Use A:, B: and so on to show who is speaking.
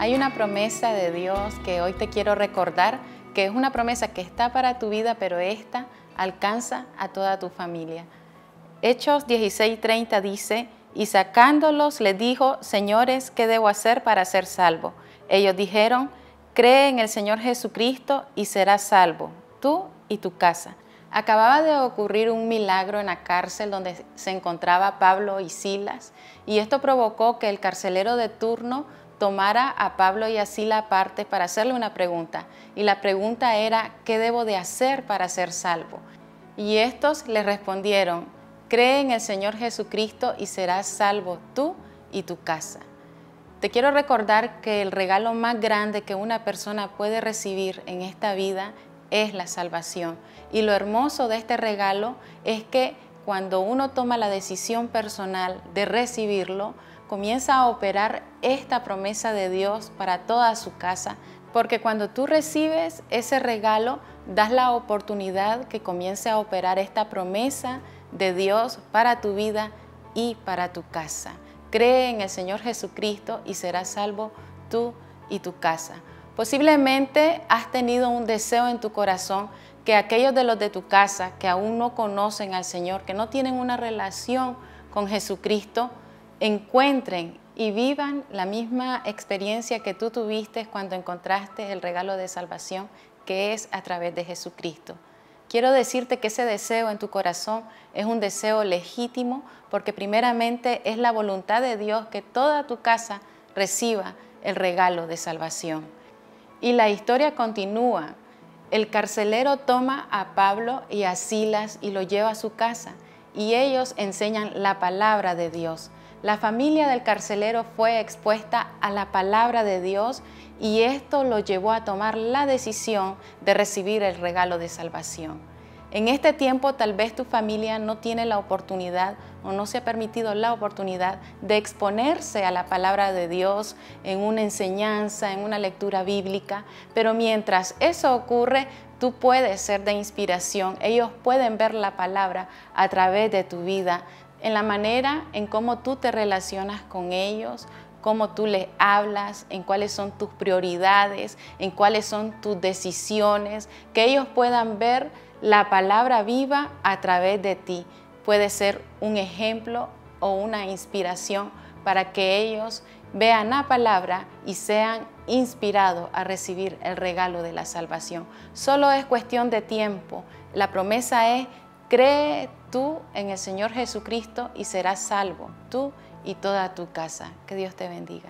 A: Hay una promesa de Dios que hoy te quiero recordar, que es una promesa que está para tu vida, pero esta alcanza a toda tu familia. Hechos 16:30 dice, y sacándolos le dijo, señores, ¿qué debo hacer para ser salvo? Ellos dijeron, cree en el Señor Jesucristo y serás salvo, tú y tu casa. Acababa de ocurrir un milagro en la cárcel donde se encontraba Pablo y Silas, y esto provocó que el carcelero de turno tomara a Pablo y a Silas aparte para hacerle una pregunta. Y la pregunta era, ¿qué debo de hacer para ser salvo? Y estos le respondieron, cree en el Señor Jesucristo y serás salvo tú y tu casa. Te quiero recordar que el regalo más grande que una persona puede recibir en esta vida es la salvación. Y lo hermoso de este regalo es que cuando uno toma la decisión personal de recibirlo, comienza a operar esta promesa de Dios para toda su casa, porque cuando tú recibes ese regalo, das la oportunidad que comience a operar esta promesa de Dios para tu vida y para tu casa. Cree en el Señor Jesucristo y serás salvo tú y tu casa. Posiblemente has tenido un deseo en tu corazón que aquellos de los de tu casa que aún no conocen al Señor, que no tienen una relación con Jesucristo, encuentren y vivan la misma experiencia que tú tuviste cuando encontraste el regalo de salvación que es a través de Jesucristo. Quiero decirte que ese deseo en tu corazón es un deseo legítimo porque primeramente es la voluntad de Dios que toda tu casa reciba el regalo de salvación. Y la historia continúa. El carcelero toma a Pablo y a Silas y lo lleva a su casa y ellos enseñan la palabra de Dios. La familia del carcelero fue expuesta a la palabra de Dios y esto lo llevó a tomar la decisión de recibir el regalo de salvación. En este tiempo tal vez tu familia no tiene la oportunidad o no se ha permitido la oportunidad de exponerse a la palabra de Dios en una enseñanza, en una lectura bíblica, pero mientras eso ocurre, tú puedes ser de inspiración. Ellos pueden ver la palabra a través de tu vida, en la manera en cómo tú te relacionas con ellos, cómo tú les hablas, en cuáles son tus prioridades, en cuáles son tus decisiones, que ellos puedan ver la palabra viva a través de ti. Puede ser un ejemplo o una inspiración para que ellos vean la palabra y sean inspirados a recibir el regalo de la salvación. Solo es cuestión de tiempo. La promesa es, cree tú en el Señor Jesucristo y serás salvo, tú y toda tu casa. Que Dios te bendiga.